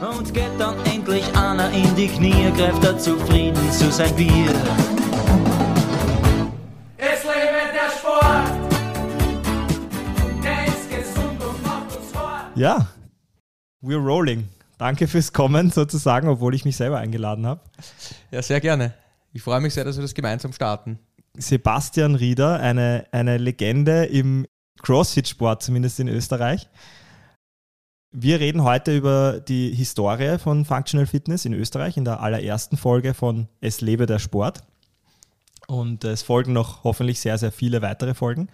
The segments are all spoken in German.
Und geht dann endlich einer in die Knie, greift er zufrieden zu sein Bier. Es lebe der Sport, der ist gesund und macht uns fort. Ja, we're rolling. Danke fürs Kommen sozusagen, obwohl ich mich selber eingeladen habe. Ja, sehr gerne. Ich freue mich sehr, dass wir das gemeinsam starten. Sebastian Rieder, eine, eine Legende im CrossFit-Sport, zumindest in Österreich. Wir reden heute über die Historie von Functional Fitness in Österreich in der allerersten Folge von Es lebe der Sport. Und es folgen noch hoffentlich sehr, sehr viele weitere Folgen.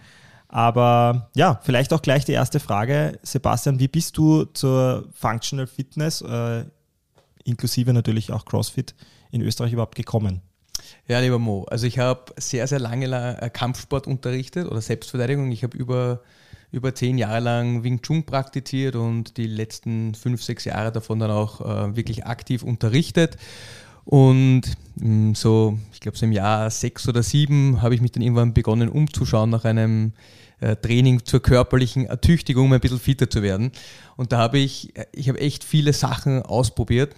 Aber ja, vielleicht auch gleich die erste Frage. Sebastian, wie bist du zur Functional Fitness, äh, inklusive natürlich auch CrossFit, in Österreich überhaupt gekommen? Ja, lieber Mo, also ich habe sehr, sehr lange äh, Kampfsport unterrichtet oder Selbstverteidigung. Ich habe über, über zehn Jahre lang Wing Chun praktiziert und die letzten fünf, sechs Jahre davon dann auch äh, wirklich aktiv unterrichtet. Und mh, mm, so, ich glaube, so im Jahr sechs oder sieben habe ich mich dann irgendwann begonnen umzuschauen nach einem äh, Training zur körperlichen Ertüchtigung, um ein bisschen fitter zu werden. Und da habe ich, ich habe echt viele Sachen ausprobiert.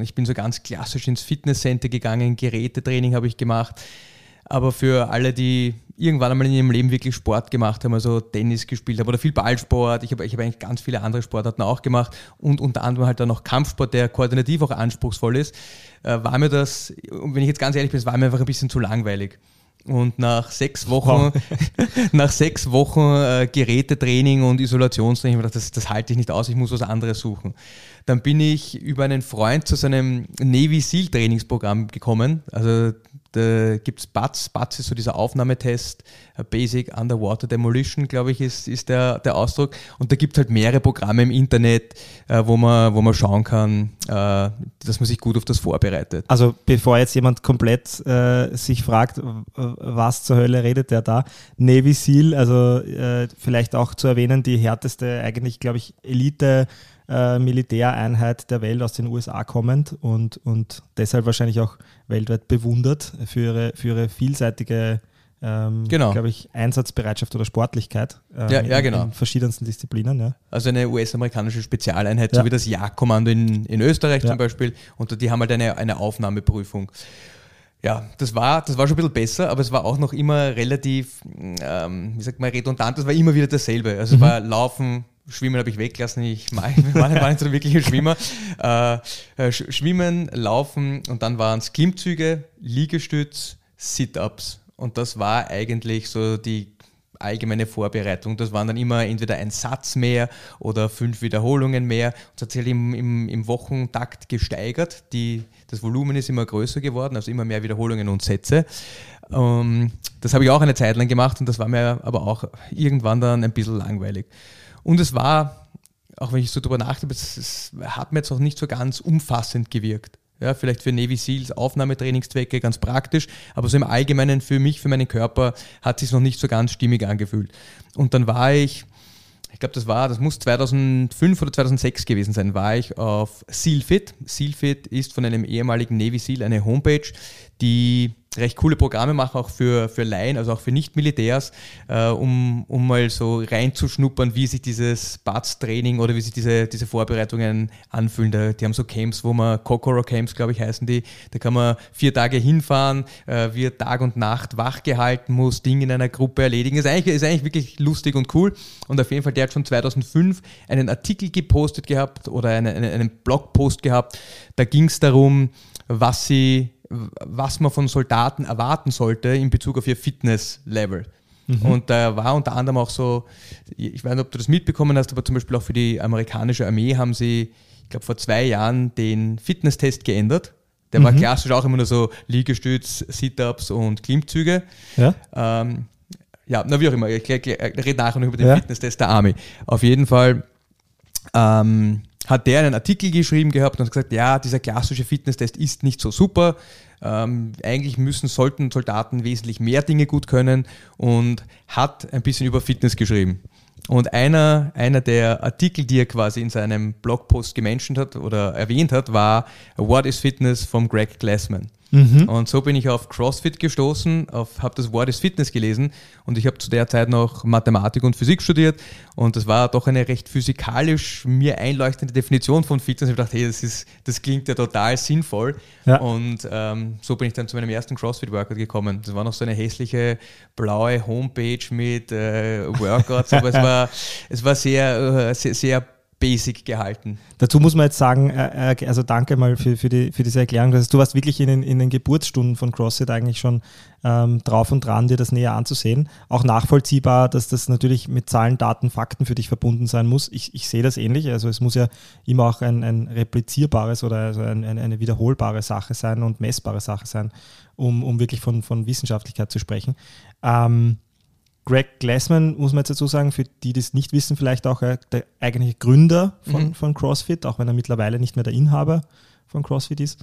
Ich bin so ganz klassisch ins Fitnesscenter gegangen, Gerätetraining habe ich gemacht. Aber für alle, die irgendwann einmal in ihrem Leben wirklich Sport gemacht haben, also Tennis gespielt haben oder viel Ballsport, ich habe ich hab eigentlich ganz viele andere Sportarten auch gemacht und unter anderem halt dann noch Kampfsport, der koordinativ auch anspruchsvoll ist, äh, war mir das, wenn ich jetzt ganz ehrlich bin, es war mir einfach ein bisschen zu langweilig. Und nach sechs Wochen, nach sechs Wochen äh, Gerätetraining und Isolationstraining, ich gedacht, das, das halte ich nicht aus, ich muss was anderes suchen. Dann bin ich über einen Freund zu seinem Navy SEAL Trainingsprogramm gekommen. Also da gibt es BATS. BATS ist so dieser Aufnahmetest, äh, Basic Underwater Demolition, glaube ich, ist, ist der, der Ausdruck. Und da gibt es halt mehrere Programme im Internet, äh, wo, man, wo man schauen kann, äh, dass man sich gut auf das vorbereitet. Also bevor jetzt jemand komplett äh, sich fragt, was zur Hölle redet der da, Navy SEAL, also äh, vielleicht auch zu erwähnen, die härteste, eigentlich, glaube ich, Elite- äh, Militäreinheit der Welt aus den USA kommend und, und deshalb wahrscheinlich auch weltweit bewundert für ihre, für ihre vielseitige ähm, genau. glaube ich, Einsatzbereitschaft oder Sportlichkeit ähm, ja, ja, genau. in verschiedensten Disziplinen. Ja. Also eine US-amerikanische Spezialeinheit, so wie das Jagdkommando in, in Österreich zum Beispiel. Und die haben halt eine, eine Aufnahmeprüfung. Ja, das war, das war schon ein bisschen besser, aber es war auch noch immer relativ, ähm, wie sagt man, redundant. Es war immer wieder dasselbe. Also mhm. es war Laufen, Schwimmen habe ich weggelassen, ich war nicht so wirklich ein Schwimmer. Äh, äh Schwimmen, Laufen und dann waren es Klimmzüge, Liegestütz, Sit-Ups. Und das war eigentlich so die allgemeine Vorbereitung. Das waren dann immer entweder ein Satz mehr oder fünf Wiederholungen mehr. Und das hat sich im, im, im Wochentakt gesteigert. Die, das Volumen ist immer größer geworden, also immer mehr Wiederholungen und Sätze. Ähm, das habe ich auch eine Zeit lang gemacht und das war mir aber auch irgendwann dann ein bisschen langweilig. Und es war, auch wenn ich so drüber nachdenke, es, es hat mir jetzt auch nicht so ganz umfassend gewirkt. Ja, vielleicht für Navy Seals Aufnahmetrainingszwecke ganz praktisch, aber so im Allgemeinen für mich, für meinen Körper hat sich noch nicht so ganz stimmig angefühlt. Und dann war ich, ich glaube, das war, das muss 2005 oder 2006 gewesen sein, war ich auf Sealfit. Sealfit ist von einem ehemaligen Navy Seal eine Homepage, die recht coole Programme machen, auch für, für Laien, also auch für Nicht-Militärs, äh, um, um mal so reinzuschnuppern, wie sich dieses BATS-Training oder wie sich diese, diese Vorbereitungen anfühlen. Da, die haben so Camps, wo man, Kokoro Camps, glaube ich, heißen die, da kann man vier Tage hinfahren, äh, wird Tag und Nacht wach gehalten, muss Dinge in einer Gruppe erledigen. Ist eigentlich, ist eigentlich wirklich lustig und cool. Und auf jeden Fall, der hat schon 2005 einen Artikel gepostet gehabt oder einen, einen Blogpost gehabt. Da ging es darum, was sie was man von Soldaten erwarten sollte in Bezug auf ihr Fitness-Level. Mhm. Und da war unter anderem auch so, ich weiß nicht, ob du das mitbekommen hast, aber zum Beispiel auch für die amerikanische Armee haben sie, ich glaube, vor zwei Jahren den Fitnesstest geändert. Der mhm. war klassisch auch immer nur so Liegestütz, Sit-Ups und Klimmzüge. Ja. Ähm, ja, na wie auch immer, ich, ich, ich rede nachher noch über den ja. Fitnesstest der Armee. Auf jeden Fall ähm, hat der einen Artikel geschrieben gehabt und gesagt, ja, dieser klassische Fitnesstest ist nicht so super. Ähm, eigentlich müssen, sollten Soldaten wesentlich mehr Dinge gut können und hat ein bisschen über Fitness geschrieben. Und einer, einer der Artikel, die er quasi in seinem Blogpost gemenschent hat oder erwähnt hat, war What is Fitness von Greg Glassman. Mhm. Und so bin ich auf CrossFit gestoßen, habe das Wort des Fitness gelesen und ich habe zu der Zeit noch Mathematik und Physik studiert und das war doch eine recht physikalisch mir einleuchtende Definition von Fitness. Ich dachte, hey, das, ist, das klingt ja total sinnvoll. Ja. Und ähm, so bin ich dann zu meinem ersten CrossFit-Workout gekommen. Das war noch so eine hässliche blaue Homepage mit äh, Workouts, aber es war, es war sehr, äh, sehr, sehr basic gehalten. Dazu muss man jetzt sagen, äh, äh, also danke mal für, für, die, für diese Erklärung. Das du warst wirklich in den, in den Geburtsstunden von CrossFit eigentlich schon ähm, drauf und dran, dir das näher anzusehen. Auch nachvollziehbar, dass das natürlich mit Zahlen, Daten, Fakten für dich verbunden sein muss. Ich, ich sehe das ähnlich. Also es muss ja immer auch ein, ein replizierbares oder also ein, ein, eine wiederholbare Sache sein und messbare Sache sein, um, um wirklich von, von Wissenschaftlichkeit zu sprechen. Ähm, Greg Glassman, muss man jetzt dazu sagen, für die, die das nicht wissen, vielleicht auch äh, der eigentliche Gründer von, Mhm. von CrossFit, auch wenn er mittlerweile nicht mehr der Inhaber von CrossFit ist.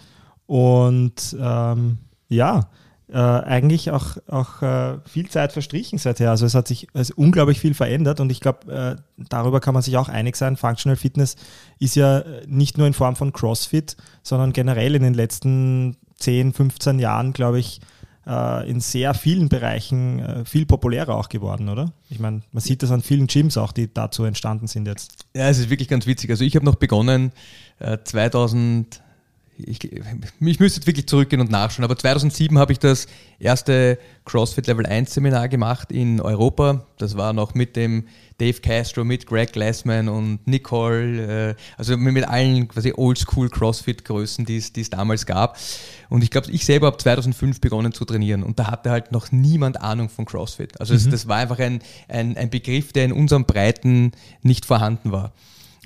Und ähm, ja, äh, eigentlich auch, auch äh, viel Zeit verstrichen seither. Also es hat sich also unglaublich viel verändert und ich glaube, äh, darüber kann man sich auch einig sein. Functional Fitness ist ja äh, nicht nur in Form von CrossFit, sondern generell in den letzten 10, 15 Jahren, glaube ich, in sehr vielen Bereichen äh, viel populärer auch geworden, oder? Ich meine, man sieht das an vielen Gyms auch, die dazu entstanden sind jetzt. Ja, es ist wirklich ganz witzig. Also ich habe noch begonnen äh, 2000, ich, ich müsste jetzt wirklich zurückgehen und nachschauen, aber 2007 habe ich das erste CrossFit Level 1 Seminar gemacht in Europa. Das war noch mit dem Dave Castro, mit Greg Glassman und Nicole, äh, also mit, allen quasi Oldschool CrossFit Größen, die es damals gab. Und ich glaube, ich selber habe 2005 begonnen zu trainieren und da hatte halt noch niemand Ahnung von CrossFit. Also es, das war einfach ein, ein, ein Begriff, der in unserem Breiten nicht vorhanden war.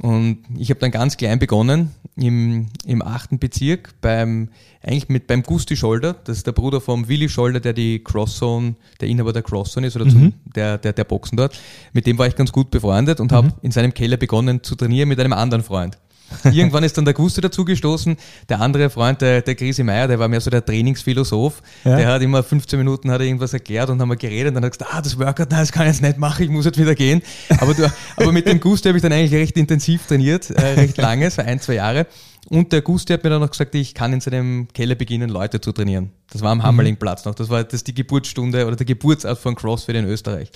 Und ich habe dann ganz klein begonnen im, im achten Bezirk beim eigentlich mit beim Gusti Scholder, das ist der Bruder vom Willi Scholder, der die Crosszone, der Inhaber der Crosszone ist oder zum, der, der, der Boxen dort. Mit dem war ich ganz gut befreundet und habe in seinem Keller begonnen zu trainieren mit einem anderen Freund. Irgendwann ist dann der Gusti dazu gestoßen. Der andere Freund, der, der Grisi Meier, der war mehr so der Trainingsphilosoph. Ja. Der hat immer 15 Minuten hat er irgendwas erklärt und haben wir geredet und dann hat er gesagt, ah, das Workout, nein, das kann ich jetzt nicht machen, ich muss jetzt wieder gehen. Aber, du, aber mit dem Gusti habe ich dann eigentlich recht intensiv trainiert, äh, recht lange, so ein, zwei Jahre. Und der Gusti hat mir dann noch gesagt, ich kann in seinem Keller beginnen, Leute zu trainieren. Das war am Hammerlingplatz noch. Das war das die Geburtsstunde oder der Geburtsort von CrossFit in Österreich.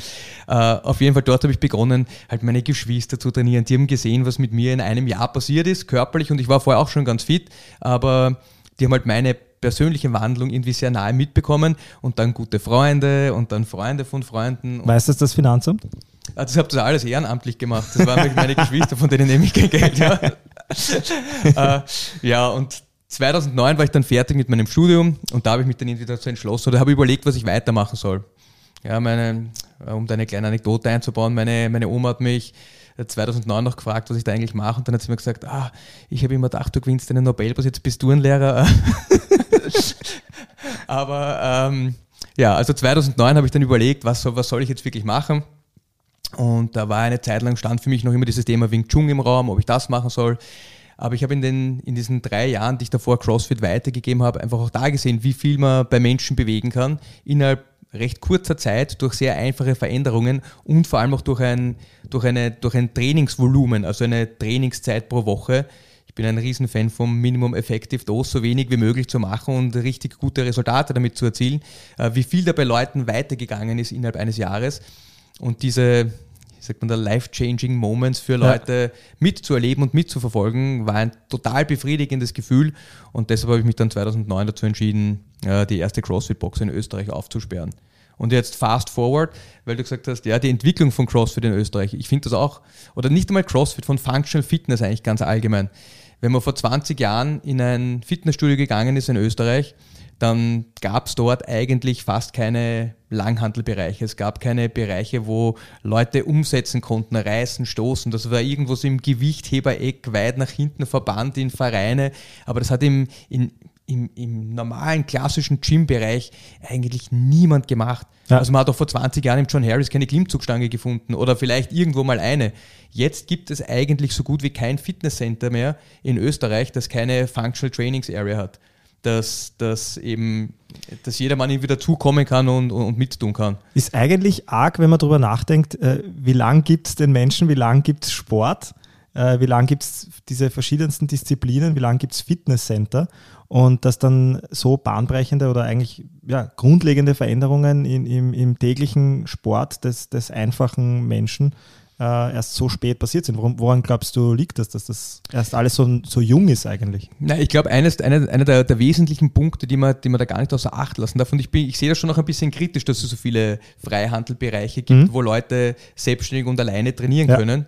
Äh, auf jeden Fall dort habe ich begonnen, halt meine Geschwister zu trainieren. Die haben gesehen, was mit mir in einem Jahr passiert ist, körperlich. Und ich war vorher auch schon ganz fit, aber die haben halt meine persönliche Wandlung irgendwie sehr nahe mitbekommen und dann gute Freunde und dann Freunde von Freunden. Und Weiß das das Finanzamt? also ich habe das alles ehrenamtlich gemacht. Das waren meine Geschwister, von denen nehme ich kein Geld. Ja, äh, ja und 2009 war ich dann fertig mit meinem Studium und da habe ich mich dann irgendwie dazu entschlossen oder habe überlegt, was ich weitermachen soll. Ja, meine, um da eine kleine Anekdote einzubauen, meine, meine Oma hat mich 2009 noch gefragt, was ich da eigentlich mache und dann hat sie mir gesagt, ah, ich habe immer gedacht, du gewinnst einen Nobelpreis, jetzt bist du ein Lehrer. Aber ähm, ja, also 2009 habe ich dann überlegt, was was soll ich jetzt wirklich machen? Und da war eine Zeit lang stand für mich noch immer dieses Thema Wing Chun im Raum, ob ich das machen soll. Aber ich habe in, den, in diesen drei Jahren, die ich davor CrossFit weitergegeben habe, einfach auch da gesehen, wie viel man bei Menschen bewegen kann, innerhalb recht kurzer Zeit durch sehr einfache Veränderungen und vor allem auch durch ein, durch eine, durch ein Trainingsvolumen, also eine Trainingszeit pro Woche. Ich bin ein Riesenfan vom Minimum Effective Dose, so wenig wie möglich zu machen und richtig gute Resultate damit zu erzielen. Äh, Wie viel da bei Leuten weitergegangen ist innerhalb eines Jahres. Und diese, sagt man da, life-changing Moments für Leute mitzuerleben und mitzuverfolgen, war ein total befriedigendes Gefühl. Und deshalb habe ich mich dann 2009 dazu entschieden, äh, die erste CrossFit-Box in Österreich aufzusperren. Und jetzt fast forward, weil du gesagt hast, ja, die Entwicklung von CrossFit in Österreich, ich finde das auch, oder nicht einmal CrossFit, von Functional Fitness eigentlich ganz allgemein. Wenn man vor 20 Jahren in ein Fitnessstudio gegangen ist in Österreich, dann gab es dort eigentlich fast keine Langhantelbereiche. Es gab keine Bereiche, wo Leute umsetzen konnten, reißen, stoßen. Das war irgendwo so im Gewichthebereck weit nach hinten verbannt in Vereine. Aber das hat im, in, im, im normalen, klassischen Gym-Bereich eigentlich niemand gemacht. Ja. Also man hat auch vor 20 Jahren im John Harris keine Klimmzugstange gefunden oder vielleicht irgendwo mal eine. Jetzt gibt es eigentlich so gut wie kein Fitnesscenter mehr in Österreich, das keine Functional Trainings Area hat dass, dass eben, dass jedermann irgendwie dazukommen kann und, und, und mittun kann. Ist eigentlich arg, wenn man darüber nachdenkt, äh, wie lang gibt es den Menschen, wie lang gibt es Sport? äh, wie lange gibt es diese verschiedensten Disziplinen, wie lange gibt es Fitnesscenter und dass dann so bahnbrechende oder eigentlich ja, grundlegende Veränderungen in, im, im täglichen Sport des, des einfachen Menschen äh, erst so spät passiert sind. Woran, woran, glaubst du, liegt das, dass das erst alles so, so jung ist eigentlich? Na, ich glaube, eines, einer, einer der, der, wesentlichen Punkte, die man, die man da gar nicht außer Acht lassen darf, und ich, bin, ich sehe das schon noch ein bisschen kritisch, dass es so viele Freihandelbereiche gibt, mhm. wo Leute selbstständig und alleine trainieren ja. können.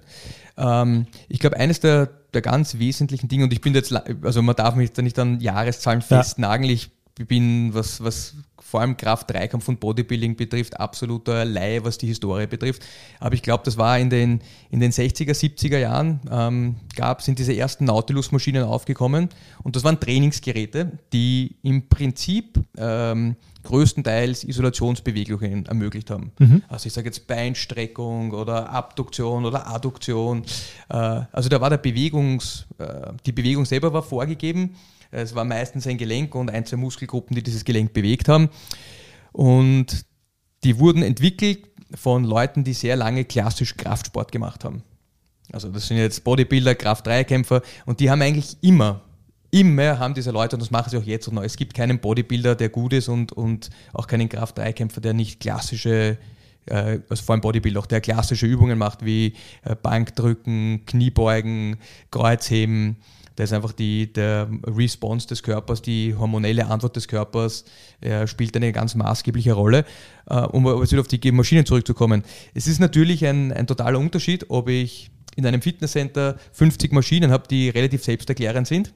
Ähm, ich glaube, eines der, der ganz wesentlichen Dinge, und ich bin jetzt, also man darf mich da nicht an Jahreszahlen festnageln, ich bin, was, was vor allem Kraft-Dreikampf und Bodybuilding betrifft, absoluter Laie, was die Historie betrifft. Aber ich glaube, das war in den, in den 60er, 70er Jahren, ähm, gab, sind diese ersten Nautilus-Maschinen aufgekommen und das waren Trainingsgeräte, die im Prinzip ähm, größtenteils Isolationsbewegungen ermöglicht haben. Mhm. Also ich sage jetzt Beinstreckung oder Abduktion oder Adduktion. Äh, also da war der Bewegungs, äh, die Bewegung selber war vorgegeben es war meistens ein Gelenk und ein, zwei Muskelgruppen, die dieses Gelenk bewegt haben. Und die wurden entwickelt von Leuten, die sehr lange klassisch Kraftsport gemacht haben. Also das sind jetzt Bodybuilder, Kraft-3-Kämpfer und die haben eigentlich immer, immer haben diese Leute, und das machen sie auch jetzt noch, es gibt keinen Bodybuilder, der gut ist und, und auch keinen Kraft-3-Kämpfer, der nicht klassische äh, also vor allem Bodybuilder, auch der klassische Übungen macht, wie äh, Bankdrücken, Kniebeugen, Kreuzheben, da ist einfach die, der Response des Körpers, die hormonelle Antwort des Körpers äh, spielt eine ganz maßgebliche Rolle. Äh, um wieder auf die Maschinen zurückzukommen. Es ist natürlich ein, ein totaler Unterschied, ob ich in einem Fitnesscenter 50 Maschinen habe, die relativ selbsterklärend sind,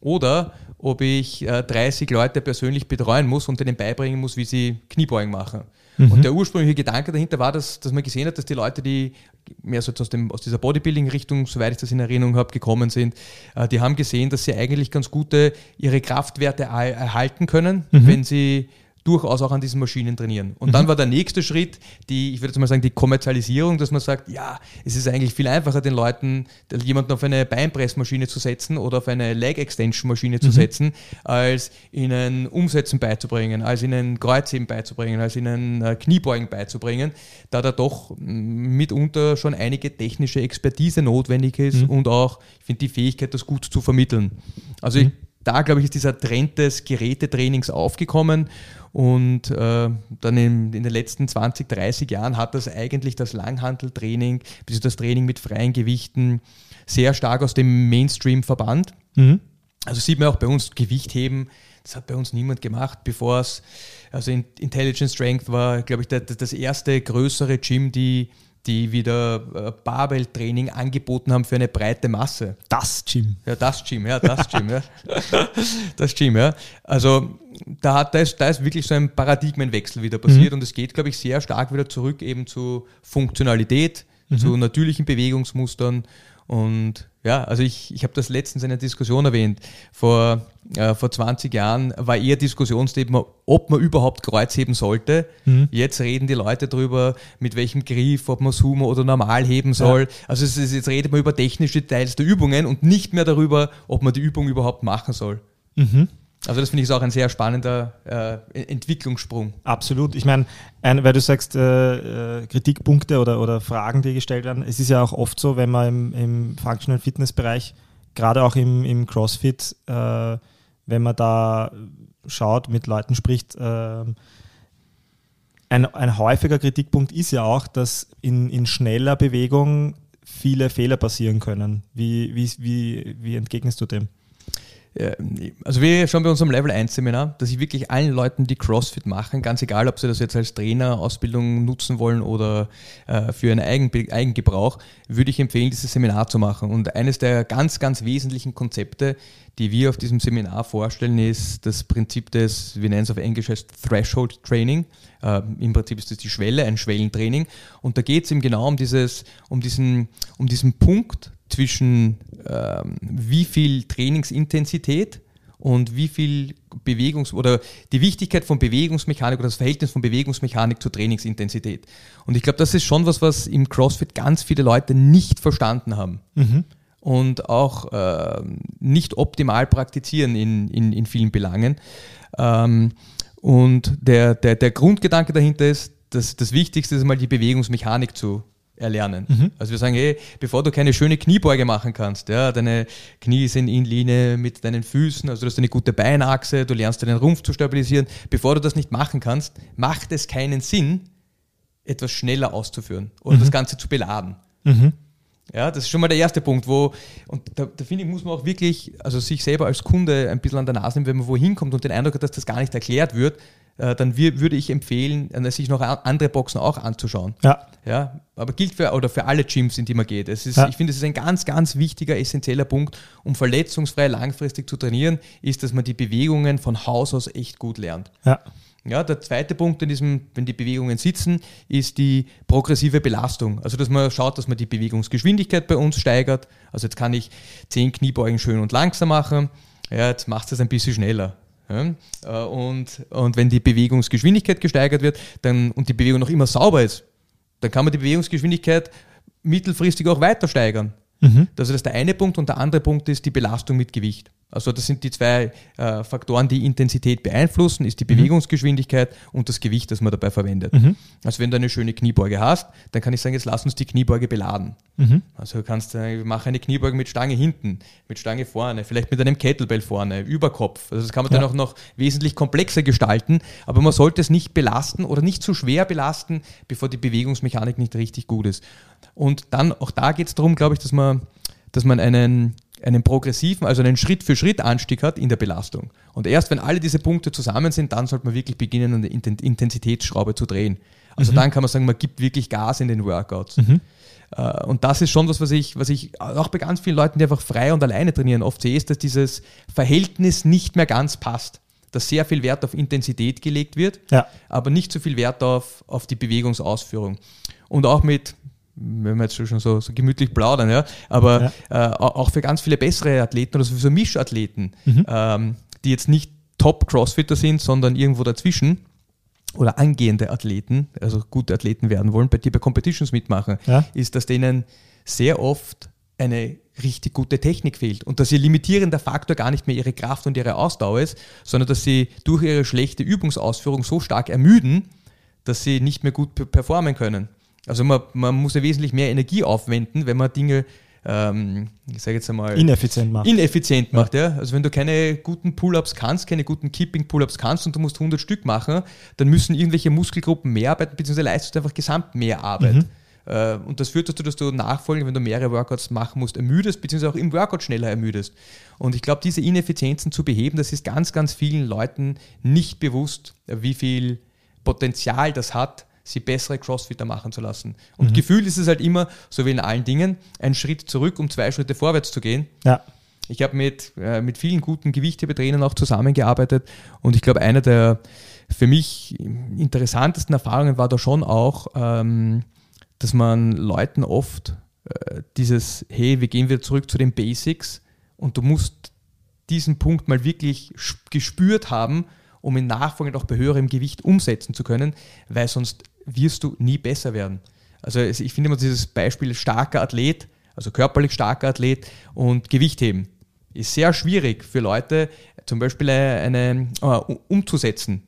oder ob ich äh, 30 Leute persönlich betreuen muss und denen beibringen muss, wie sie Kniebeugen machen. Mhm. Und der ursprüngliche Gedanke dahinter war, dass, dass man gesehen hat, dass die Leute, die mehr so aus, dem, aus dieser Bodybuilding-Richtung, soweit ich das in Erinnerung habe, gekommen sind, äh, die haben gesehen, dass sie eigentlich ganz gute ihre Kraftwerte erhalten können, mhm. wenn sie durchaus auch an diesen Maschinen trainieren. Und mhm. dann war der nächste Schritt, die, ich würde jetzt mal sagen, die Kommerzialisierung, dass man sagt, ja, es ist eigentlich viel einfacher, den Leuten, jemanden auf eine Beinpressmaschine zu setzen oder auf eine Leg-Extension-Maschine mhm. zu setzen, als ihnen Umsetzen beizubringen, als ihnen Kreuzheben beizubringen, als ihnen äh, Kniebeugen beizubringen, da da doch mitunter schon einige technische Expertise notwendig ist mhm. und auch, ich finde, die Fähigkeit, das gut zu vermitteln. Also ich, mhm. Da, glaube ich, ist dieser Trend des Gerätetrainings aufgekommen und äh, dann in, in, den letzten 20, 30 Jahren hat das eigentlich das Langhanteltraining, bis das Training mit freien Gewichten sehr stark aus dem Mainstream verbannt. Mhm. Also sieht man auch bei uns Gewichtheben, das hat bei uns niemand gemacht, bevor es, also Intelligence Strength war, glaube ich, der, das erste größere Gym, die die wieder äh, Barbell-Training angeboten haben für eine breite Masse. Das Gym. Ja, das Gym, ja, das Gym, ja. Das Gym, ja. Also da, hat, da, ist, da ist wirklich so ein Paradigmenwechsel wieder passiert mhm. und es geht, glaube ich, sehr stark wieder zurück eben zu Funktionalität, mhm. zu natürlichen Bewegungsmustern und ja, also ich, ich habe das letztens in einer Diskussion erwähnt. Vor, äh, vor 20 Jahren war eher Diskussionsthema, ob man überhaupt Kreuz heben sollte. Mhm. Jetzt reden die Leute darüber, mit welchem Griff, ob man Sumo oder normal heben soll. Ja. Also ist, jetzt redet man über technische Details der Übungen und nicht mehr darüber, ob man die Übung überhaupt machen soll. Mhm. Also das finde ich auch ein sehr spannender äh, Entwicklungssprung. Absolut. Ich meine, weil du sagst, äh, äh, Kritikpunkte oder, oder Fragen, die gestellt werden, es ist ja auch oft so, wenn man im, im Functional Fitness Bereich, gerade auch im, im CrossFit, äh, wenn man da schaut, mit Leuten spricht, äh, ein, ein häufiger Kritikpunkt ist ja auch, dass in, in schneller Bewegung viele Fehler passieren können. Wie, wie, wie, wie entgegnest du dem? Also wir schon bei unserem Level 1 Seminar, dass ich wirklich allen Leuten, die CrossFit machen, ganz egal, ob sie das jetzt als Trainerausbildung nutzen wollen oder äh, für einen Eigen, Eigengebrauch, würde ich empfehlen, dieses Seminar zu machen. Und eines der ganz, ganz wesentlichen Konzepte, die wir auf diesem Seminar vorstellen, ist das Prinzip des, wir nennen es auf Englisch als Threshold Training. Äh, Im Prinzip ist das die Schwelle, ein Schwellentraining. Und da geht es eben genau um, dieses, um, diesen, um diesen Punkt, zwischen ähm, wie viel Trainingsintensität und wie viel Bewegungs- oder die Wichtigkeit von Bewegungsmechanik oder das Verhältnis von Bewegungsmechanik zur Trainingsintensität. Und ich glaube, das ist schon was, was im CrossFit ganz viele Leute nicht verstanden haben. Mhm. Und auch äh, nicht optimal praktizieren in, in, in vielen Belangen. Ähm, und der, der, der Grundgedanke dahinter ist, dass das Wichtigste ist mal die Bewegungsmechanik zu erlernen. Mhm. Also wir sagen, hey, bevor du keine schöne Kniebeuge machen kannst, ja, deine Knie sind in Linie mit deinen Füßen, also du hast eine gute Beinachse, du lernst deinen Rumpf zu stabilisieren, bevor du das nicht machen kannst, macht es keinen Sinn, etwas schneller auszuführen oder das Ganze zu beladen. Mhm. Ja, das ist schon mal der erste Punkt, wo, und da, da finde ich, muss man auch wirklich, also sich selber als Kunde ein bisschen an der Nase nehmen, wenn man wohin kommt und den Eindruck hat, dass das gar nicht erklärt wird, dann wir, würde ich empfehlen, äh, sich noch andere Boxen auch anzuschauen. Ja. Ja, aber gilt für, oder für alle Gyms, in die man geht. Es ist, Ja. Ich finde, es ist ein ganz, ganz wichtiger, essentieller Punkt, um verletzungsfrei langfristig zu trainieren, ist, dass man die Bewegungen von Haus aus echt gut lernt. Ja. Ja, der zweite Punkt in diesem, wenn die Bewegungen sitzen, ist die progressive Belastung. Also, dass man schaut, dass man die Bewegungsgeschwindigkeit bei uns steigert. Also, jetzt kann ich zehn Kniebeugen schön und langsam machen. Ja, jetzt machst du es ein bisschen schneller. Ja, äh, und, und wenn die Bewegungsgeschwindigkeit gesteigert wird dann, und die Bewegung noch immer sauber ist, dann kann man die Bewegungsgeschwindigkeit mittelfristig auch weiter steigern. Mhm. Also das ist der eine Punkt und der andere Punkt ist die Belastung mit Gewicht. Also das sind die zwei äh, Faktoren, die Intensität beeinflussen, ist die Bewegungsgeschwindigkeit und das Gewicht, das man dabei verwendet. Mhm. Also wenn du eine schöne Kniebeuge hast, dann kann ich sagen, jetzt lass uns die Kniebeuge beladen. Mhm. Also du kannst, äh, mach eine Kniebeuge mit Stange hinten, mit Stange vorne, vielleicht mit einem Kettlebell vorne, Überkopf. Also das kann man dann Ja. auch noch wesentlich komplexer gestalten, aber man sollte es nicht belasten oder nicht zu schwer belasten, bevor die Bewegungsmechanik nicht richtig gut ist. Und dann, auch da geht es darum, glaube ich, dass man, dass man einen, einen progressiven, also einen Schritt-für-Schritt-Anstieg hat in der Belastung. Und erst wenn alle diese Punkte zusammen sind, dann sollte man wirklich beginnen, eine Inten- Intensitätsschraube zu drehen. Also dann kann man sagen, man gibt wirklich Gas in den Workouts. Äh, Und das ist schon was, was ich, was ich auch bei ganz vielen Leuten, die einfach frei und alleine trainieren, oft sehe, ist, dass dieses Verhältnis nicht mehr ganz passt. Dass sehr viel Wert auf Intensität gelegt wird, Ja. aber nicht so viel Wert auf, auf die Bewegungsausführung. Und auch mit, wenn wir jetzt schon so, so gemütlich plaudern, ja, aber äh, au- auch für ganz viele bessere Athleten oder so für so Mischathleten, ähm, die jetzt nicht Top-Crossfitter sind, sondern irgendwo dazwischen oder angehende Athleten, also gute Athleten werden wollen, bei dir bei Competitions mitmachen, Ja. ist, dass denen sehr oft eine richtig gute Technik fehlt und dass ihr limitierender Faktor gar nicht mehr ihre Kraft und ihre Ausdauer ist, sondern dass sie durch ihre schlechte Übungsausführung so stark ermüden, dass sie nicht mehr gut pe- performen können. Also man, man muss ja wesentlich mehr Energie aufwenden, wenn man Dinge, ähm, ich sage jetzt einmal, Ineffizient macht. ineffizient macht. Ja? Also wenn du keine guten Pull-ups kannst, keine guten Keeping-Pull-ups kannst und du musst 100 Stück machen, dann müssen irgendwelche Muskelgruppen mehr arbeiten, beziehungsweise leistest du einfach gesamt mehr Arbeit. Äh, Und das führt dazu, dass du nachfolgend, wenn du mehrere Workouts machen musst, ermüdest, beziehungsweise auch im Workout schneller ermüdest. Und ich glaube, diese Ineffizienzen zu beheben, das ist ganz, ganz vielen Leuten nicht bewusst, wie viel Potenzial das hat, sie bessere Crossfitter machen zu lassen. Und Gefühl ist es halt immer, so wie in allen Dingen, ein Schritt zurück, um zwei Schritte vorwärts zu gehen. Ja. Ich habe mit, äh, mit vielen guten Gewichthebetrainern auch zusammengearbeitet und ich glaube, eine der für mich interessantesten Erfahrungen war da schon auch, ähm, dass man Leuten oft äh, dieses, hey, wir gehen wieder zurück zu den Basics und du musst diesen Punkt mal wirklich gespürt haben, um ihn nachfolgend auch bei höherem Gewicht umsetzen zu können, weil sonst wirst du nie besser werden. Also ich finde immer dieses Beispiel starker Athlet, also körperlich starker Athlet und Gewichtheben ist sehr schwierig für Leute, zum Beispiel äh, eine, äh, umzusetzen,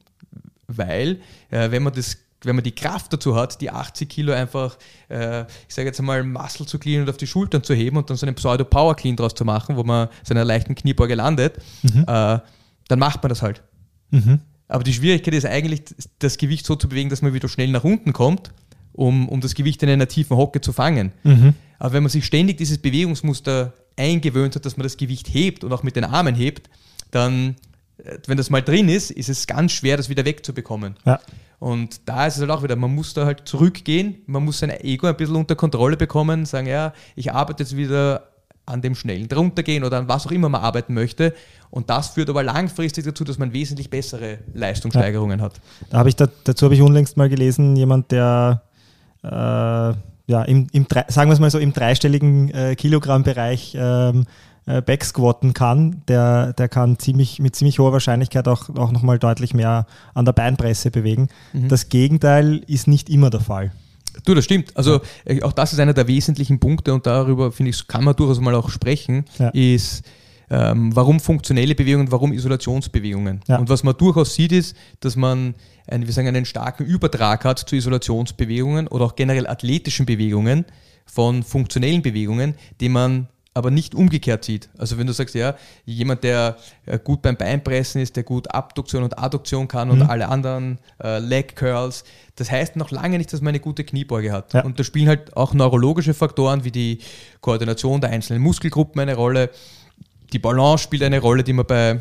weil äh, wenn man das wenn man die Kraft dazu hat, die 80 Kilo einfach, äh, ich sage jetzt einmal, Muscle zu clean und auf die Schultern zu heben und dann so einen Pseudo-Power-Clean draus zu machen, wo man so einer leichten Kniebeuge landet, äh, dann macht man das halt. Mhm. Aber die Schwierigkeit ist eigentlich, das Gewicht so zu bewegen, dass man wieder schnell nach unten kommt, um, um das Gewicht in einer tiefen Hocke zu fangen. Mhm. Aber wenn man sich ständig dieses Bewegungsmuster eingewöhnt hat, dass man das Gewicht hebt und auch mit den Armen hebt, dann, äh, wenn das mal drin ist, ist es ganz schwer, das wieder wegzubekommen. Ja. Und da ist es halt auch wieder, man muss da halt zurückgehen, man muss sein Ego ein bisschen unter Kontrolle bekommen, sagen, ja, ich arbeite jetzt wieder an dem schnellen druntergehen oder an was auch immer man arbeiten möchte. Und das führt aber langfristig dazu, dass man wesentlich bessere Leistungssteigerungen hat. Da habe ich da, dazu habe ich unlängst mal gelesen, jemand, der äh, ja, im, im sagen wir es mal so, im dreistelligen äh, Kilogramm-Bereich ähm, äh, Backsquatten kann, der, der kann ziemlich, mit ziemlich hoher Wahrscheinlichkeit auch, auch nochmal deutlich mehr an der Beinpresse bewegen. Das Gegenteil ist nicht immer der Fall. Du, das stimmt. Also äh, auch das ist einer der wesentlichen Punkte und darüber, finde ich, kann man durchaus mal auch sprechen, Ja. ist, ähm, warum funktionelle Bewegungen, warum Isolationsbewegungen. Ja. Und was man durchaus sieht, ist, dass man einen, wir sagen, einen starken Übertrag hat zu Isolationsbewegungen oder auch generell athletischen Bewegungen von funktionellen Bewegungen, die man aber nicht umgekehrt sieht. Also wenn du sagst, ja, jemand, der äh, gut beim Beinpressen ist, der gut Abduktion und Adduktion kann und Mhm. alle anderen äh, Leg Curls, das heißt noch lange nicht, dass man eine gute Kniebeuge hat. Ja. Und da spielen halt auch neurologische Faktoren wie die Koordination der einzelnen Muskelgruppen eine Rolle. Die Balance spielt eine Rolle, die man bei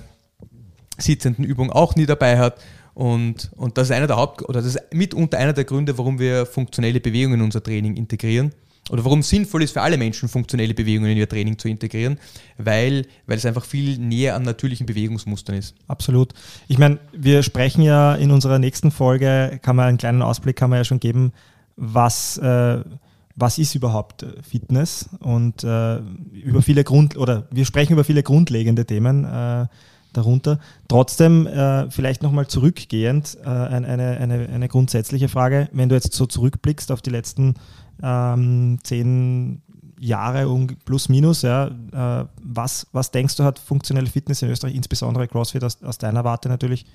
sitzenden Übungen auch nie dabei hat. Und, und das ist einer der Haupt- oder das ist mitunter einer der Gründe, warum wir funktionelle Bewegungen in unser Training integrieren. Oder warum sinnvoll ist für alle Menschen, funktionelle Bewegungen in ihr Training zu integrieren, weil, weil es einfach viel näher an natürlichen Bewegungsmustern ist. Absolut. Ich meine, wir sprechen ja in unserer nächsten Folge, kann man einen kleinen Ausblick kann man ja schon geben, was, äh, was ist überhaupt äh, Fitness und äh, über viele Grund oder wir sprechen über viele grundlegende Themen äh, darunter. Trotzdem äh, vielleicht nochmal zurückgehend äh, ein- eine, eine, eine grundsätzliche Frage, wenn du jetzt so zurückblickst auf die letzten ähm, zehn Jahre um, plus minus, ja, äh, was, was denkst du, hat funktionelle Fitness in Österreich, insbesondere CrossFit aus, aus deiner Warte natürlich,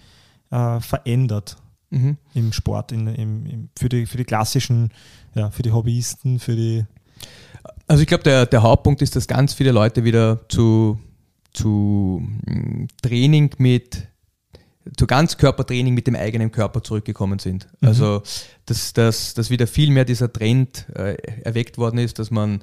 äh, verändert Mhm. im Sport, in, im, im, für, die, für die klassischen, ja, für die Hobbyisten, für die Also ich glaube, der, der Hauptpunkt ist, dass ganz viele Leute wieder zu, zu mm, Training mit, zu Ganzkörpertraining mit dem eigenen Körper zurückgekommen sind. Mhm. Also dass, dass, dass wieder viel mehr dieser Trend äh, erweckt worden ist, dass man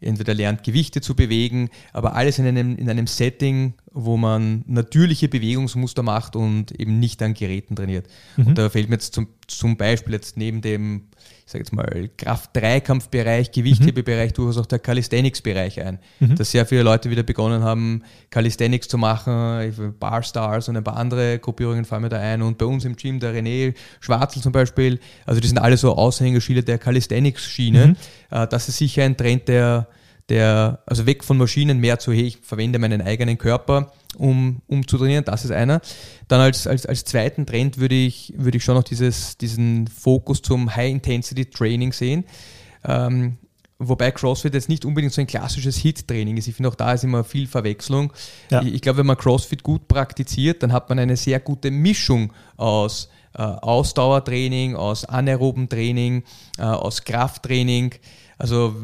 entweder lernt, Gewichte zu bewegen, aber alles in einem, in einem Setting, wo man natürliche Bewegungsmuster macht und eben nicht an Geräten trainiert. Mhm. Und da fällt mir jetzt zum, zum Beispiel jetzt neben dem, ich sage jetzt mal, Kraft-Dreikampfbereich, Gewichthebebereich durchaus auch der Calisthenics-Bereich ein. Mhm. Dass sehr viele Leute wieder begonnen haben, Calisthenics zu machen, Bar Stars und ein paar andere Gruppierungen fallen mir da ein. Und bei uns im Gym der René Schwarzel zum Beispiel, also die sind alle so Aushängeschiele der Calisthenics-Schiene. Mhm. Äh, Das ist sicher ein Trend, der, der, also weg von Maschinen mehr zu, hey, ich verwende meinen eigenen Körper, um, um zu trainieren, das ist einer. Dann als, als, als zweiten Trend würde ich, würde ich schon noch dieses, diesen Fokus zum High-Intensity-Training sehen. Ähm, wobei CrossFit jetzt nicht unbedingt so ein klassisches Hit-Training ist. Ich finde auch da ist immer viel Verwechslung. Ja. Ich, ich glaube, wenn man CrossFit gut praktiziert, dann hat man eine sehr gute Mischung aus äh, Ausdauertraining, aus anaeroben Training, äh, aus Krafttraining. Also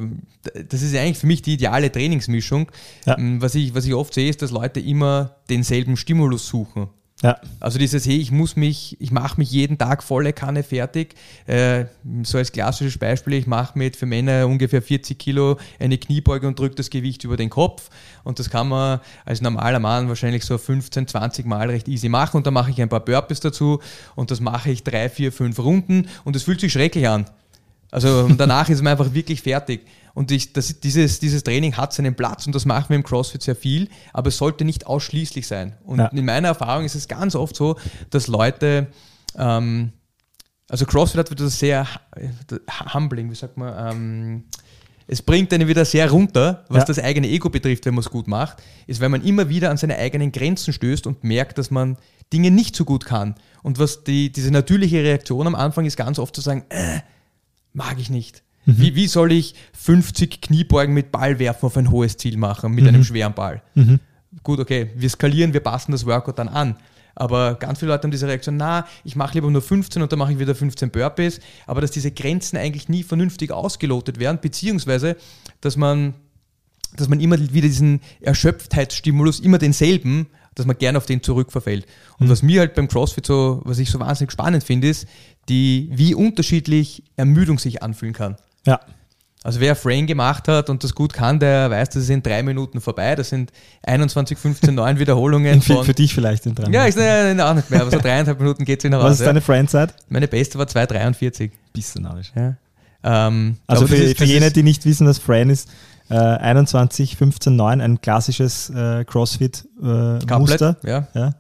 das ist eigentlich für mich die ideale Trainingsmischung. Ja. Ähm, Was, ich, was ich oft sehe, ist, dass Leute immer denselben Stimulus suchen. ja, Also dieses, hey, ich muss mich, ich mache mich jeden Tag volle Kanne fertig. Äh, so als klassisches Beispiel, ich mache mit für Männer ungefähr 40 Kilo eine Kniebeuge und drücke das Gewicht über den Kopf. Und das kann man als normaler Mann wahrscheinlich so 15, 20 Mal recht easy machen. Und dann mache ich ein paar Burpees dazu und das mache ich drei, vier, fünf Runden und es fühlt sich schrecklich an. Also danach ist man einfach wirklich fertig. Und ich, das, dieses, dieses Training hat seinen Platz und das machen wir im CrossFit sehr viel, aber es sollte nicht ausschließlich sein. Und Ja. in meiner Erfahrung ist es ganz oft so, dass Leute, ähm, also CrossFit hat wieder sehr hu- humbling, wie sagt man, ähm, es bringt einen wieder sehr runter, was Ja. das eigene Ego betrifft, wenn man es gut macht, ist, wenn man immer wieder an seine eigenen Grenzen stößt und merkt, dass man Dinge nicht so gut kann. Und was die, diese natürliche Reaktion am Anfang ist, ganz oft zu sagen, äh, mag ich nicht. Wie, wie soll ich 50 Kniebeugen mit Ball werfen auf ein hohes Ziel machen, mit einem schweren Ball? Gut, okay, wir skalieren, wir passen das Workout dann an. Aber ganz viele Leute haben diese Reaktion, na, ich mache lieber nur 15 und dann mache ich wieder 15 Burpees, aber dass diese Grenzen eigentlich nie vernünftig ausgelotet werden, beziehungsweise, dass man, dass man immer wieder diesen Erschöpftheitsstimulus, immer denselben, dass man gerne auf den zurückverfällt. Und was mir halt beim CrossFit so, was ich so wahnsinnig spannend finde, ist, die, wie unterschiedlich Ermüdung sich anfühlen kann. ja, Also wer Frame gemacht hat und das gut kann, der weiß, das ist in drei Minuten vorbei. Das sind 21, 15, 9 Wiederholungen für, von... für dich vielleicht in dran. Ja, ich äh, auch nicht mehr, aber so dreieinhalb Minuten geht es wieder raus. Was ist deine Friendzeit? Meine beste war 2,43. Bisschen narrisch. Ja. Ähm, Also für, für das jene, die nicht wissen, was Fran ist, äh, 21, 15, 9, ein klassisches äh, CrossFit-Muster. Couplet, ja. ja.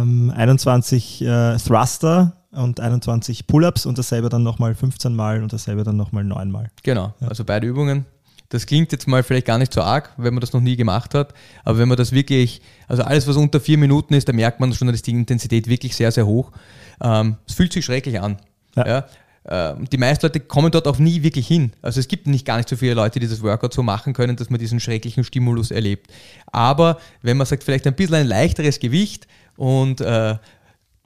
ähm, 21 äh, Thruster und 21 Pull-Ups und dasselbe dann nochmal 15 Mal und dasselbe dann nochmal 9 Mal. Genau, also beide Übungen. Das klingt jetzt mal vielleicht gar nicht so arg, wenn man das noch nie gemacht hat, aber wenn man das wirklich, also alles, was unter vier Minuten ist, da merkt man schon, dass die Intensität wirklich sehr, sehr hoch. Ähm, es fühlt sich schrecklich an. Ja. Ja. Ähm, die meisten Leute kommen dort auch nie wirklich hin. Also es gibt nicht gar nicht so viele Leute, die das Workout so machen können, dass man diesen schrecklichen Stimulus erlebt. Aber wenn man sagt, vielleicht ein bisschen ein leichteres Gewicht und äh,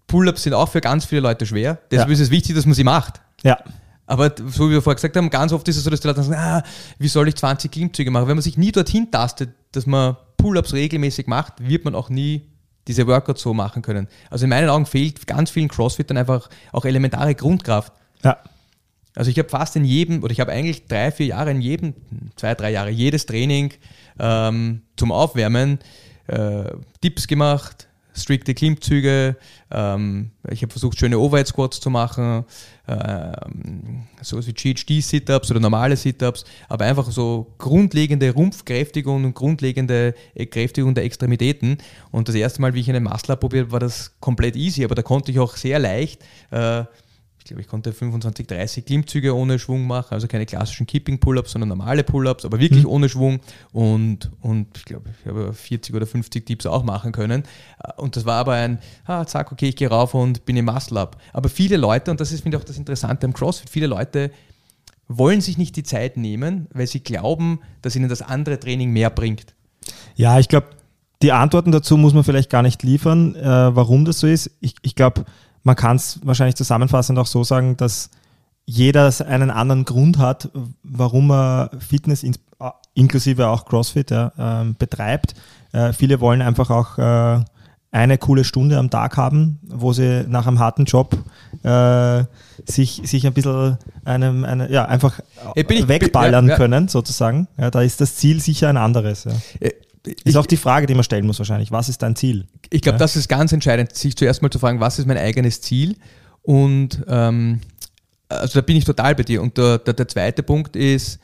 Pull-ups sind auch für ganz viele Leute schwer, deshalb Ja. ist es wichtig, dass man sie macht. Ja, Aber so wie wir vorher gesagt haben, ganz oft ist es so, dass die Leute sagen, ah, wie soll ich 20 Klimmzüge machen? Wenn man sich nie dorthin tastet, dass man Pull-ups regelmäßig macht, wird man auch nie diese Workouts so machen können. Also in meinen Augen fehlt ganz vielen Crossfittern einfach auch elementare Grundkraft. Ja, Also ich habe fast in jedem, oder ich habe eigentlich drei, vier Jahre in jedem, zwei, drei Jahre, jedes Training ähm, zum Aufwärmen äh, Dips gemacht, strikte Klimmzüge, ähm, ich habe versucht, schöne Overhead Squats zu machen, ähm, sowas wie GHD-Sit-Ups oder normale Sit-Ups, aber einfach so grundlegende Rumpfkräftigung und grundlegende äh, Kräftigung der Extremitäten. Und das erste Mal, wie ich einen Muscle probiert war das komplett easy, aber da konnte ich auch sehr leicht äh, glaube, ich konnte 25, 30 Klimmzüge ohne Schwung machen, also keine klassischen Keeping-Pull-Ups, sondern normale Pull-Ups, aber wirklich ohne Schwung und, und ich glaube, ich habe 40 oder 50 Dips auch machen können. Und das war aber ein, ah, zack, okay, ich gehe rauf und bin im Muscle-Up. Aber viele Leute, und das ist, finde ich, auch das Interessante am CrossFit, viele Leute wollen sich nicht die Zeit nehmen, weil sie glauben, dass ihnen das andere Training mehr bringt. Ja, ich glaube, die Antworten dazu muss man vielleicht gar nicht liefern, äh, warum das so ist. Ich, ich glaube, man kann es wahrscheinlich zusammenfassend auch so sagen, dass jeder einen anderen Grund hat, warum er Fitness äh, inklusive auch CrossFit ja, ähm, betreibt. Äh, viele wollen einfach auch äh, eine coole Stunde am Tag haben, wo sie nach einem harten Job äh, sich, sich ein bisschen einem, eine, ja, einfach Äh, ich- wegballern ja, ja. können, sozusagen. Ja, da ist das Ziel sicher ein anderes. Ist ich- auch die Frage, die man stellen muss wahrscheinlich. Was ist dein Ziel? Ich glaube, Ja. das ist ganz entscheidend, sich zuerst mal zu fragen, was ist mein eigenes Ziel? Und ähm, also da bin ich total bei dir. Und der, der, der zweite Punkt ist,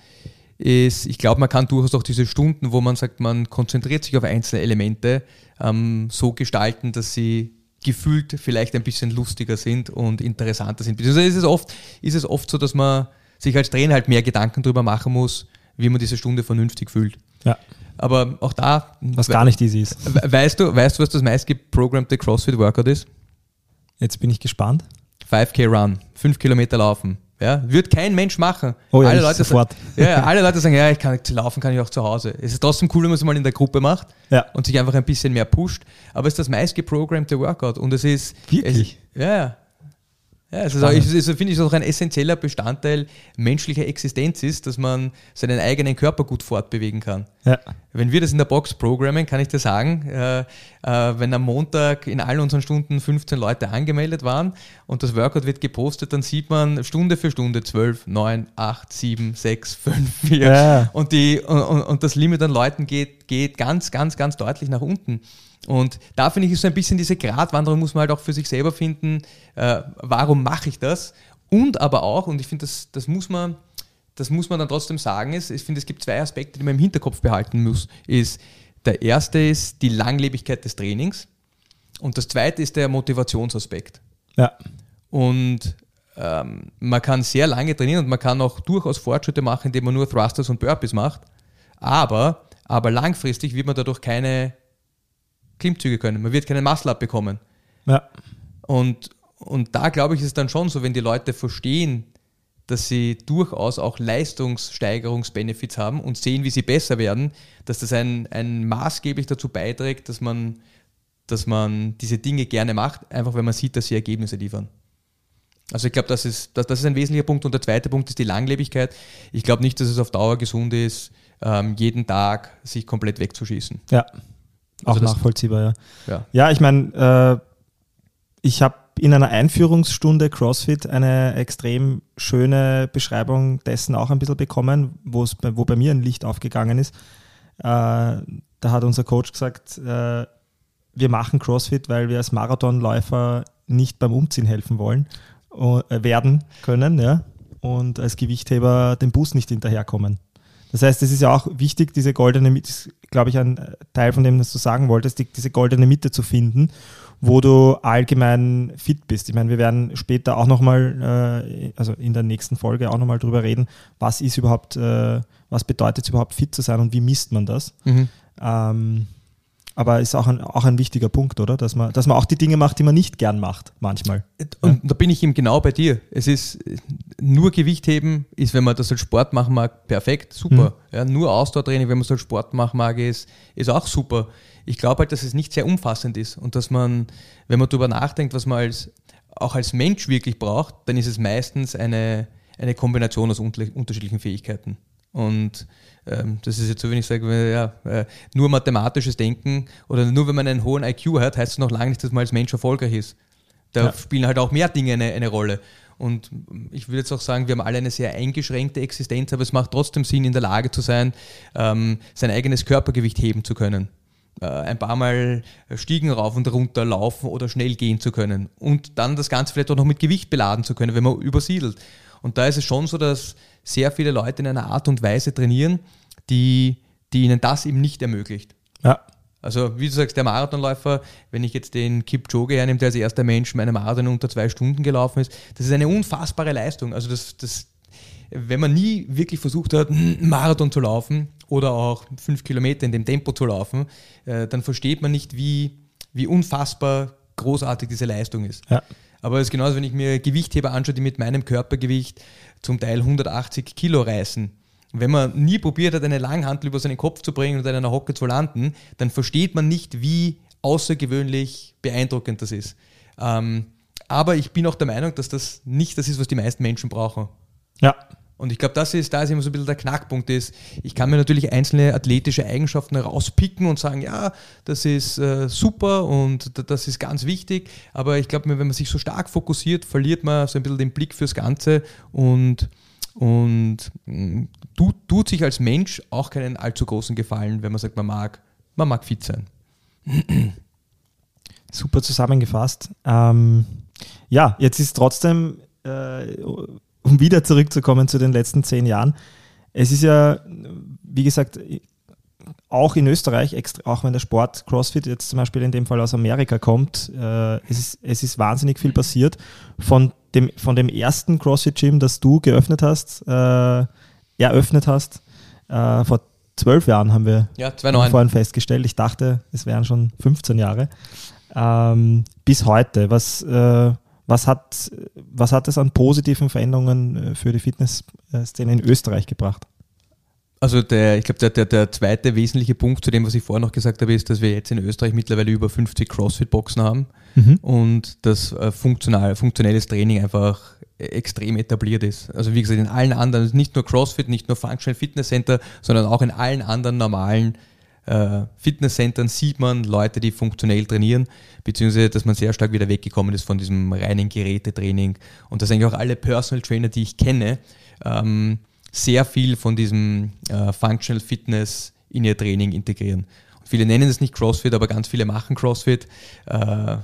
ist, ich glaube, man kann durchaus auch diese Stunden, wo man sagt, man konzentriert sich auf einzelne Elemente, ähm, so gestalten, dass sie gefühlt vielleicht ein bisschen lustiger sind und interessanter sind. Beziehungsweise ist es oft, ist es oft so, dass man sich als Trainer halt mehr Gedanken darüber machen muss, wie man diese Stunde vernünftig fühlt. Ja. Aber auch da, Was gar nicht easy ist. We- Weißt du, weißt du, was das meistgeprogrammte CrossFit Workout ist? Jetzt bin ich gespannt. 5K Run, 5 Kilometer laufen. Ja, wird kein Mensch machen. Oh ja, alle Leute sofort. Sagen, ja, ja, alle Leute sagen, ja, ich kann laufen, kann ich auch zu Hause. Es ist trotzdem cool, wenn man es mal in der Gruppe macht Ja. und sich einfach ein bisschen mehr pusht. Aber es ist das meistgeprogrammte Workout und es ist Wirklich? Es, ja, ja. Auch, es ist, finde ich, auch ein essentieller Bestandteil menschlicher Existenz ist, dass man seinen eigenen Körper gut fortbewegen kann. Ja. Wenn wir das in der Box programmen, kann ich dir sagen, äh, äh, wenn am Montag in all unseren Stunden 15 Leute angemeldet waren und das Workout wird gepostet, dann sieht man Stunde für Stunde 12, 9, 8, 7, 6, 5, 4. Ja. Und, die, und und das Limit an Leuten geht, geht ganz, ganz, ganz deutlich nach unten. Und da finde ich, ist so ein bisschen diese Gratwanderung, muss man halt auch für sich selber finden, äh, warum mache ich das? Und aber auch, und ich finde, das, das muss man, das muss man dann trotzdem sagen, ist, ich finde, es gibt zwei Aspekte, die man im Hinterkopf behalten muss. Ist, der erste ist die Langlebigkeit des Trainings und das zweite ist der Motivationsaspekt. Ja. Und ähm, man kann sehr lange trainieren und man kann auch durchaus Fortschritte machen, indem man nur Thrusters und Burpees macht. Aber, aber langfristig wird man dadurch keine Klimmzüge können. Man wird keinen Muscle-Up bekommen. Ja. Und, und da glaube ich, ist es dann schon so, wenn die Leute verstehen, dass sie durchaus auch Leistungssteigerungsbenefits haben und sehen, wie sie besser werden, dass das ein, ein maßgeblich dazu beiträgt, dass man, dass man diese Dinge gerne macht, einfach weil man sieht, dass sie Ergebnisse liefern. Also ich glaube, das ist, das, das ist ein wesentlicher Punkt. Und der zweite Punkt ist die Langlebigkeit. Ich glaube nicht, dass es auf Dauer gesund ist, ähm, jeden Tag sich komplett wegzuschießen. Ja. Auch Also das- nachvollziehbar, ja. Ja. Ja, ich meine, äh, ich habe in einer Einführungsstunde CrossFit eine extrem schöne Beschreibung dessen auch ein bisschen bekommen, wo bei, wo bei mir ein Licht aufgegangen ist. Äh, da hat unser Coach gesagt, äh, wir machen CrossFit, weil wir als Marathonläufer nicht beim Umziehen helfen wollen äh, werden können, ja, und als Gewichtheber dem Bus nicht hinterherkommen. Das heißt, es ist ja auch wichtig, diese goldene glaube ich, ein Teil von dem, was du sagen wolltest, die, diese goldene Mitte zu finden, wo du allgemein fit bist. Ich meine, wir werden später auch nochmal, äh, also in der nächsten Folge auch nochmal drüber reden, was ist überhaupt, äh, was bedeutet es überhaupt fit zu sein und wie misst man das. Mhm. Ähm, aber ist auch ein, auch ein wichtiger Punkt, oder? Dass man, dass man auch die Dinge macht, die man nicht gern macht, manchmal. Und da bin ich eben genau bei dir. Es ist nur Gewichtheben, ist, wenn man das als Sport machen mag, perfekt, super. Ja, nur Ausdauertraining, wenn man es als Sport machen mag, ist, ist auch super. Ich glaube halt, dass es nicht sehr umfassend ist und dass man, wenn man darüber nachdenkt, was man als, auch als Mensch wirklich braucht, dann ist es meistens eine, eine Kombination aus unter- unterschiedlichen Fähigkeiten. Und ähm, das ist jetzt so, wenn ich sage, ja, äh, nur mathematisches Denken oder nur wenn man einen hohen IQ hat, heißt es noch lange nicht, dass man als Mensch erfolgreich ist. Da Ja. spielen halt auch mehr Dinge eine, eine Rolle. Und ich würde jetzt auch sagen, wir haben alle eine sehr eingeschränkte Existenz, aber es macht trotzdem Sinn, in der Lage zu sein, ähm, sein eigenes Körpergewicht heben zu können. Äh, ein paar Mal Stiegen rauf und runter laufen oder schnell gehen zu können. Und dann das Ganze vielleicht auch noch mit Gewicht beladen zu können, wenn man übersiedelt. Und da ist es schon so, dass sehr viele Leute in einer Art und Weise trainieren, die, die ihnen das eben nicht ermöglicht. Ja. Also wie du sagst, der Marathonläufer, wenn ich jetzt den Kipchoge hernehme, der als erster Mensch meine Marathon unter zwei Stunden gelaufen ist, das ist eine unfassbare Leistung. Also das, das, wenn man nie wirklich versucht hat, einen Marathon zu laufen oder auch fünf Kilometer in dem Tempo zu laufen, äh, dann versteht man nicht, wie, wie unfassbar großartig diese Leistung ist. Ja. Aber es ist genauso, wenn ich mir Gewichtheber anschaue, die mit meinem Körpergewicht zum Teil 180 Kilo reißen. Wenn man nie probiert hat, eine Langhantel über seinen Kopf zu bringen und in einer Hocke zu landen, dann versteht man nicht, wie außergewöhnlich beeindruckend das ist. Ähm, aber ich bin auch der Meinung, dass das nicht das ist, was die meisten Menschen brauchen. Ja. Und ich glaube, das ist, da ist immer so ein bisschen der Knackpunkt ist. Ich kann mir natürlich einzelne athletische Eigenschaften rauspicken und sagen, ja, das ist äh, super und das ist ganz wichtig. Aber ich glaube, wenn man sich so stark fokussiert, verliert man so ein bisschen den Blick fürs Ganze und, und tut, tut sich als Mensch auch keinen allzu großen Gefallen, wenn man sagt, man mag, man mag fit sein. Super zusammengefasst. Ähm, ja, jetzt ist trotzdem, äh, um wieder zurückzukommen zu den letzten zehn Jahren, es ist ja, wie gesagt, auch in Österreich, auch wenn der Sport CrossFit jetzt zum Beispiel in dem Fall aus Amerika kommt, äh, es, ist, es ist wahnsinnig viel passiert. Von dem, von dem ersten CrossFit-Gym, das du geöffnet hast, äh, eröffnet hast, äh, vor zwölf Jahren haben wir Ja, haben 2,9. vorhin festgestellt. Ich dachte, es wären schon 15 Jahre. Ähm, bis heute. Was, äh, was, hat, was hat es an positiven Veränderungen äh, für die Fitnessszene in Österreich gebracht? Also der, ich glaube, der, der, der zweite wesentliche Punkt zu dem, was ich vorher noch gesagt habe, ist, dass wir jetzt in Österreich mittlerweile über 50 CrossFit-Boxen haben und das äh, funktional, funktionelles Training einfach äh, extrem etabliert ist. Also wie gesagt, in allen anderen, nicht nur CrossFit, nicht nur Functional Fitness Center, sondern auch in allen anderen normalen äh, Fitnesscentern sieht man Leute, die funktionell trainieren, beziehungsweise dass man sehr stark wieder weggekommen ist von diesem reinen Gerätetraining und dass eigentlich auch alle Personal Trainer, die ich kenne, ähm, sehr viel von diesem äh, Functional Fitness in ihr Training integrieren. Viele nennen es nicht CrossFit, aber ganz viele machen CrossFit. Äh,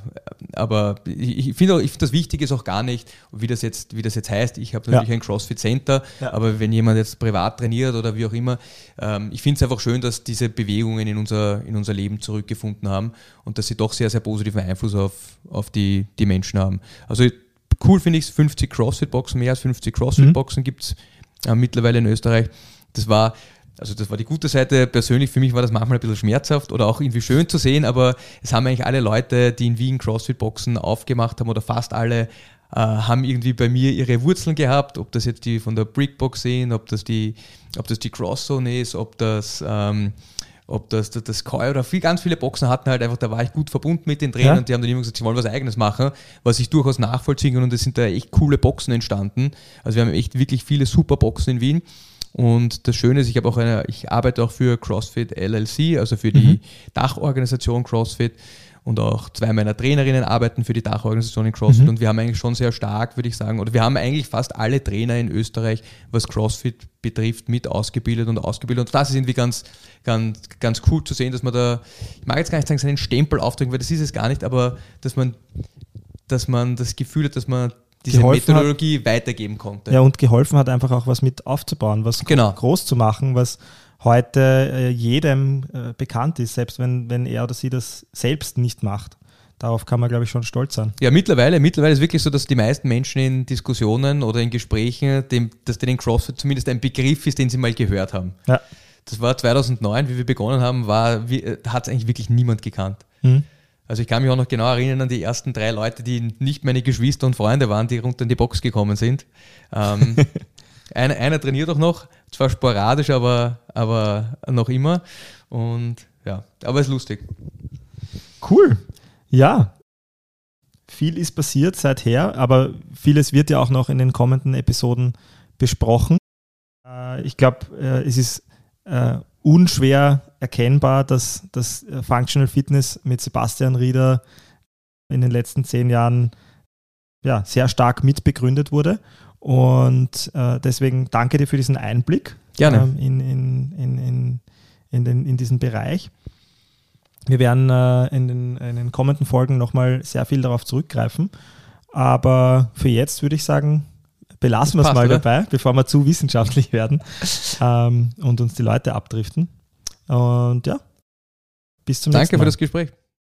aber ich, finde finde das Wichtige ist auch gar nicht, wie das jetzt, wie das jetzt heißt. Ich habe natürlich Ja. ein CrossFit Center, Ja. aber wenn jemand jetzt privat trainiert oder wie auch immer, ähm, ich finde es einfach schön, dass diese Bewegungen in unser, in unser Leben zurückgefunden haben und dass sie doch sehr, sehr positiven Einfluss auf, auf die, die Menschen haben. Also cool finde ich es, 50 CrossFit-Boxen, mehr als 50 CrossFit-Boxen gibt es äh, mittlerweile in Österreich. Das war, also das war die gute Seite. Persönlich für mich war das manchmal ein bisschen schmerzhaft oder auch irgendwie schön zu sehen, aber es haben eigentlich alle Leute, die in Wien CrossFit-Boxen aufgemacht haben oder fast alle, äh, haben irgendwie bei mir ihre Wurzeln gehabt, ob das jetzt die von der Brickbox sind, ob das die, ob das die Crosszone ist, ob das ähm, ob das das, das Koi oder viel, ganz viele Boxen hatten halt einfach, da war ich gut verbunden mit den Trainern Ja. und die haben dann immer gesagt, sie wollen was eigenes machen, was ich durchaus nachvollziehen kann und es sind da echt coole Boxen entstanden. Also wir haben echt wirklich viele super Boxen in Wien. Und das Schöne ist, ich habe auch eine, ich arbeite auch für CrossFit LLC, also für die Dachorganisation CrossFit. Und auch zwei meiner Trainerinnen arbeiten für die Dachorganisation in CrossFit. Und wir haben eigentlich schon sehr stark, würde ich sagen, oder wir haben eigentlich fast alle Trainer in Österreich, was CrossFit betrifft, mit ausgebildet und ausgebildet. Und das ist irgendwie ganz, ganz, ganz cool zu sehen, dass man da, ich mag jetzt gar nicht sagen, seinen Stempel aufdrücken, weil das ist es gar nicht, aber dass man, dass man das Gefühl hat, dass man diese Geholfen hat. Methodologie weitergeben konnte. Ja, und geholfen hat einfach auch was mit aufzubauen, was Genau. groß zu machen, was heute äh, jedem äh, bekannt ist, selbst wenn, wenn er oder sie das selbst nicht macht. Darauf kann man, glaube ich, schon stolz sein. Ja, mittlerweile, mittlerweile ist wirklich so, dass die meisten Menschen in Diskussionen oder in Gesprächen, dem, dass denen CrossFit zumindest ein Begriff ist, den sie mal gehört haben. Ja. das war 2009, wie wir begonnen haben, war, hat es eigentlich wirklich niemand gekannt. Mhm. Also ich kann mich auch noch genau erinnern an die ersten drei Leute, die nicht meine Geschwister und Freunde waren, die runter in die Box gekommen sind. Ähm, einer, einer trainiert auch noch, zwar sporadisch, aber, aber noch immer. Und ja, aber es ist lustig. Cool. Ja. Viel ist passiert seither, aber vieles wird ja auch noch in den kommenden Episoden besprochen. Äh, ich glaube, äh, es ist äh, unschwer erkennbar, dass das Functional Fitness mit Sebastian Rieder in den letzten zehn Jahren ja, sehr stark mitbegründet wurde. Und äh, deswegen danke dir für diesen Einblick. Ähm, in, in, in, in, in, den, in diesen Bereich. Wir werden äh, in, den, in den kommenden Folgen nochmal sehr viel darauf zurückgreifen. Aber für jetzt würde ich sagen, belassen wir es mal oder? dabei, bevor wir zu wissenschaftlich werden ähm, und uns die Leute abdriften. Und ja, bis zum Danke nächsten Mal. Danke für das Gespräch.